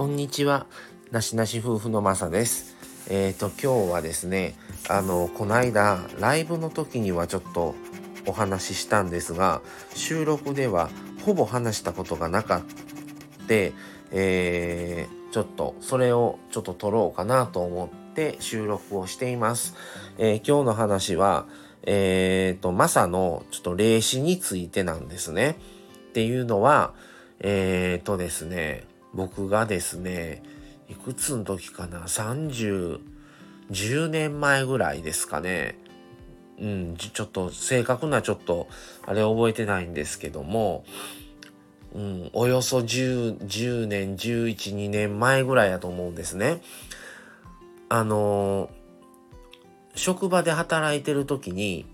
こんにちは。なしなし夫婦のまさです。えっ、ー、と、今日はですね、あの、この間、ライブの時にはちょっとお話ししたんですが、収録ではほぼ話したことがなかった、えー、ちょっとそれをちょっと撮ろうかなと思って収録をしています。えー、今日の話は、えっ、ー、と、マサのちょっと霊視についてなんですね。っていうのは、えっ、ー、とですね、僕がですね、いくつの時かな、30、10年前ぐらいですかね。うん、ちょっと正確なちょっと、あれ覚えてないんですけども、うん、およそ10、10年、11、2年前ぐらいやと思うんですね。あの、職場で働いてる時に、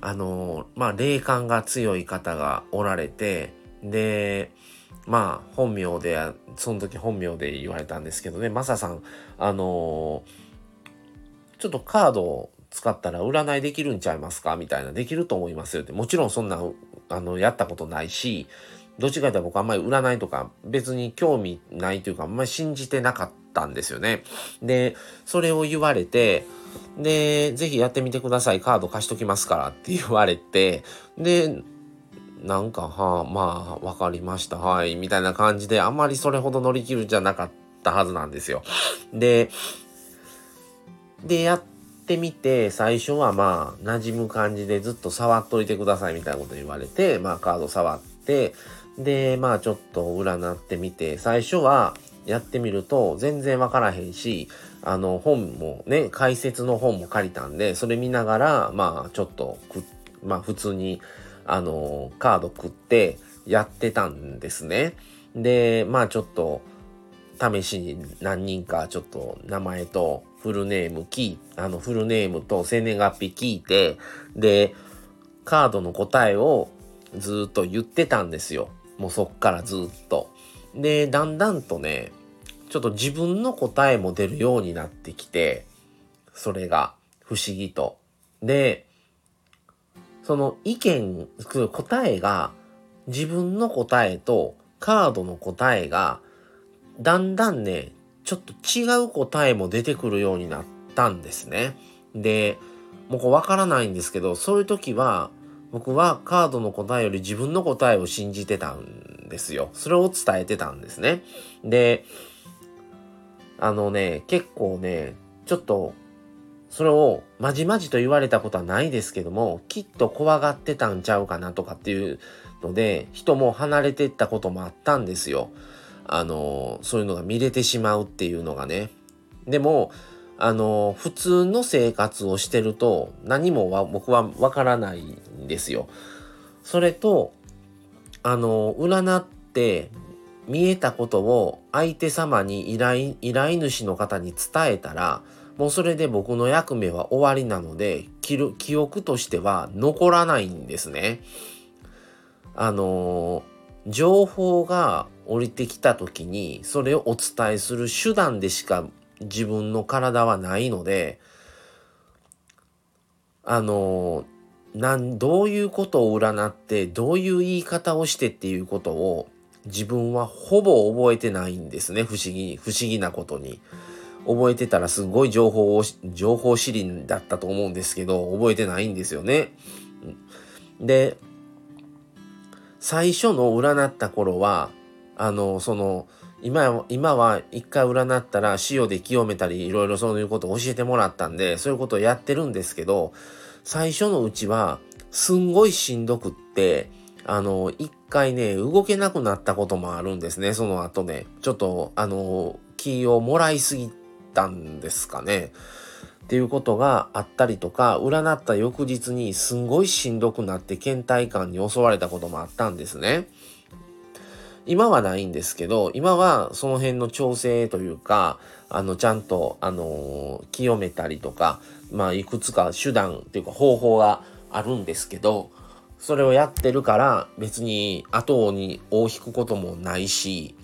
あの、まあ、霊感が強い方がおられて、で、まあ、本名で、その時本名で言われたんですけどね、マサさん、あのー、ちょっとカードを使ったら占いできるんちゃいますか？みたいな、できると思いますよって。もちろんそんな、あの、やったことないし、どっちかというと僕あんまり占いとか別に興味ないというか、あんまり信じてなかったんですよね。で、それを言われて、で、ぜひやってみてください。カード貸しときますからって言われて、で、なんか、はあ、まあ、わかりました。はい。みたいな感じで、あまりそれほど乗り切るじゃなかったはずなんですよ。で、で、やってみて、最初はまあ、馴染む感じでずっと触っといてくださいみたいなこと言われて、まあ、カード触って、で、まあ、ちょっと占ってみて、最初は、やってみると全然わからへんし、あの本もね、解説の本も借りたんで、それ見ながら、まあちょっとまあ普通にあの、カード食ってやってたんですね。で、まあちょっと、試しに何人かちょっと名前とフルネーム聞、あのフルネームと生年月日聞いて、で、カードの答えをずっと言ってたんですよ。もうそっからずっと。で、だんだんとね、ちょっと自分の答えも出るようになってきて、それが不思議と。で、その意見、答えが自分の答えとカードの答えがだんだんね、ちょっと違う答えも出てくるようになったんですね。で、もうこれわからないんですけど、そういう時は僕はカードの答えより自分の答えを信じてたんですよ。それを伝えてたんですね。で、あのね、結構ね、ちょっとそれをまじまじと言われたことはないですけども、きっと怖がってたんちゃうかなとかっていうので、人も離れてったこともあったんですよ。あの、そういうのが見れてしまうっていうのがね。でも、あの、普通の生活をしてると何もは僕はわからないんですよ。それと、あの、占って見えたことを相手様に依頼、依頼主の方に伝えたら、もうそれで僕の役目は終わりなので、記憶としては残らないんですね。あのー、情報が降りてきた時に、それをお伝えする手段でしか自分の体はないので、あのー、なん、どういうことを占って、どういう言い方をしてっていうことを自分はほぼ覚えてないんですね。不思議、不思議なことに。覚えてたらすごい情報を、情報知りだったと思うんですけど、覚えてないんですよね。で、最初の占った頃は、あの、その、今今は一回占ったら塩で清めたりいろいろそういうことを教えてもらったんでそういうことをやってるんですけど最初のうちはすんごいしんどくってあの一回ね動けなくなったこともあるんですねその後ねちょっとあの気をもらいすぎったんですかね。っていうことがあったりとか、占った翌日にすんごいしんどくなって倦怠感に襲われたこともあったんですね。今はないんですけど、今はその辺の調整というか、あの、ちゃんと、あのー、清めたりとか、まあ、いくつか手段っていうか方法があるんですけど、それをやってるから別に後に尾を引くこともないし、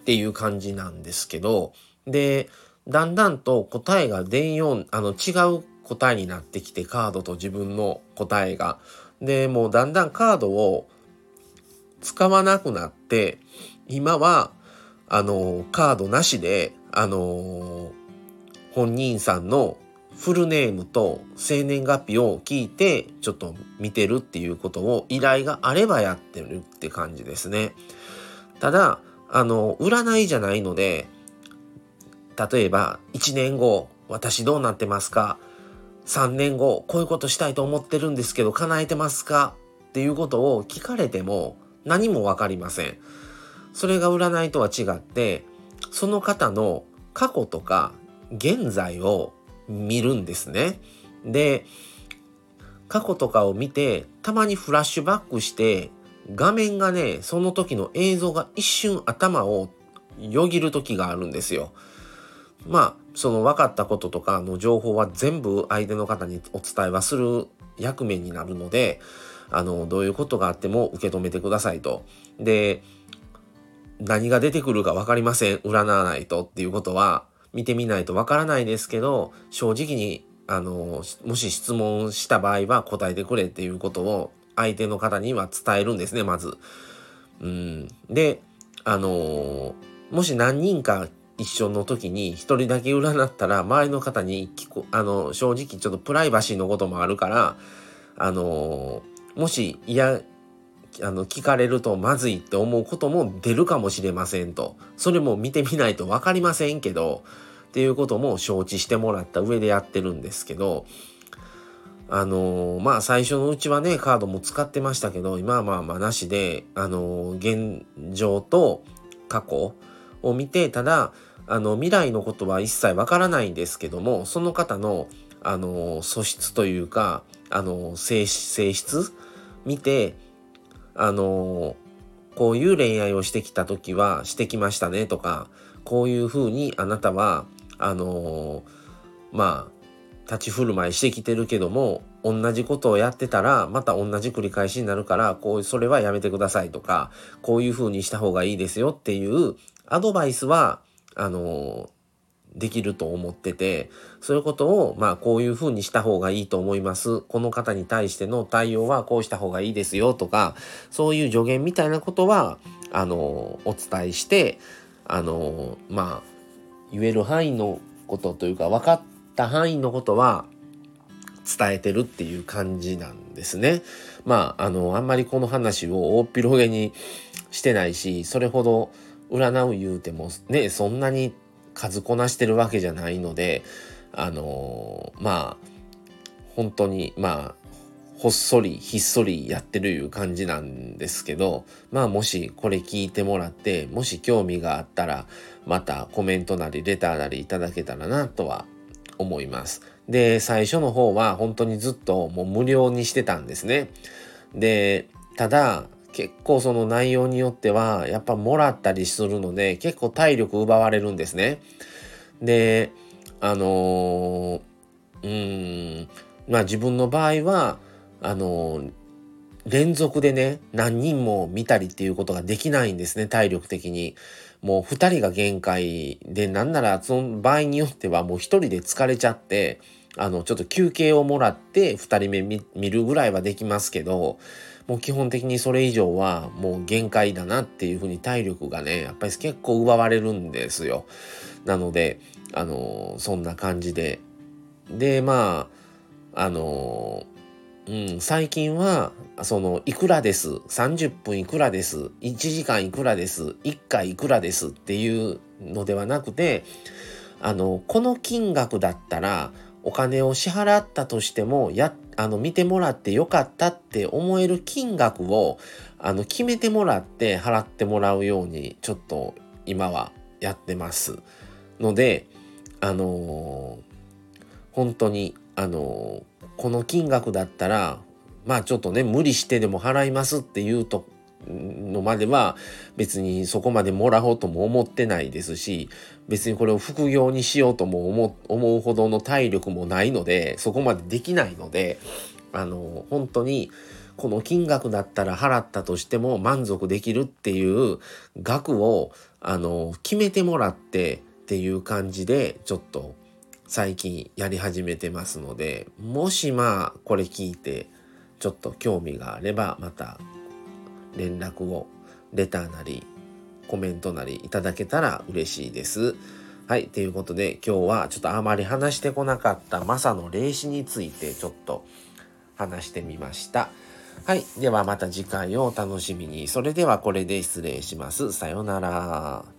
っていう感じなんですけど、で、だんだんと答えが出んよう、あの、違う答えになってきて、カードと自分の答えが。で、もうだんだんカードを使わなくなって、今は、あの、カードなしで、あの、本人さんのフルネームと生年月日を聞いてちょっと見てるっていうことを依頼があればやってるって感じですね。ただ、あの、占いじゃないので、例えば1年後私どうなってますか？3年後こういうことしたいと思ってるんですけど叶えてますか？っていうことを聞かれても何もわかりません。それが占いとは違ってその方の過去とか現在を見るんですね。で過去とかを見てたまにフラッシュバックして画面がねその時の映像が一瞬頭をよぎる時があるんですよ。まあその分かったこととかの情報は全部相手の方にお伝えはする役目になるのであのどういうことがあっても受け止めてくださいと。で何が出てくるか分かりません占わないとっていうことは見てみないと分からないですけど正直にあのもし質問した場合は答えてくれっていうことを相手の方には伝えるんですねまず。うん、であのもし何人か一緒の時に一人だけ占ったら周りの方に聞こあの正直ちょっとプライバシーのこともあるからあのもし嫌あの聞かれるとまずいって思うことも出るかもしれませんと。それも見てみないと分かりませんけどっていうことも承知してもらった上でやってるんですけどあのー、まあ最初のうちはねカードも使ってましたけど今はまあまあなしであのー、現状と過去を見てただあの未来のことは一切わからないんですけどもその方のあの素質というかあの性質見てあのこういう恋愛をしてきた時はしてきましたねとかこういうふうにあなたはあのまあ立ち振る舞いしてきてるけども同じことをやってたらまた同じ繰り返しになるからこうそれはやめてくださいとかこういうふうにした方がいいですよっていうアドバイスはあのできると思っててそういうことをまあこういうふうにした方がいいと思いますこの方に対しての対応はこうした方がいいですよとかそういう助言みたいなことはあのお伝えしてあのまあ言える範囲のことというか分かった範囲のことは伝えてるっていう感じなんですね。まああのあんまりこの話を大っ広げにしてないしそれほど占う言うてもねそんなに数こなしてるわけじゃないのであのー、まあ本当にまあほっそりひっそりやってるいう感じなんですけどまあもしこれ聞いてもらってもし興味があったらまたコメントなりレターなりいただけたらなとは思います。で最初の方は本当にずっともう無料にしてたんですね。でただ結構その内容によってはやっぱもらったりするので結構体力奪われるんですね。であの、うんまあ自分の場合はあの、連続でね何人も見たりっていうことができないんですね体力的に。もう2人が限界でなんならその場合によってはもう1人で疲れちゃってあのちょっと休憩をもらって2人目見るぐらいはできますけどもう基本的にそれ以上はもう限界だなっていうふうに体力がねやっぱり結構奪われるんですよ。なのであのそんな感じででまああのうん、最近は、その、いくらです、30分いくらです、1時間いくらです、1回いくらですっていうのではなくて、あの、この金額だったら、お金を支払ったとしても、やっ、あの、見てもらってよかったって思える金額を、あの、決めてもらって払ってもらうように、ちょっと今はやってます。ので、あのー、本当に、あのーこの金額だったらまあちょっとね無理してでも払いますっていうとのまでは別にそこまでもらおうとも思ってないですし別にこれを副業にしようとも思思うほどの体力もないのでそこまでできないのであの本当にこの金額だったら払ったとしても満足できるっていう額をあの決めてもらってっていう感じでちょっと最近やり始めてますのでもしまあこれ聞いてちょっと興味があればまた連絡をレターなりコメントなりいただけたら嬉しいです。はい。ということで、今日はちょっとあまり話してこなかったマサの霊視についてちょっと話してみました。はい。ではまた次回をお楽しみに。それではこれで失礼します。さようなら。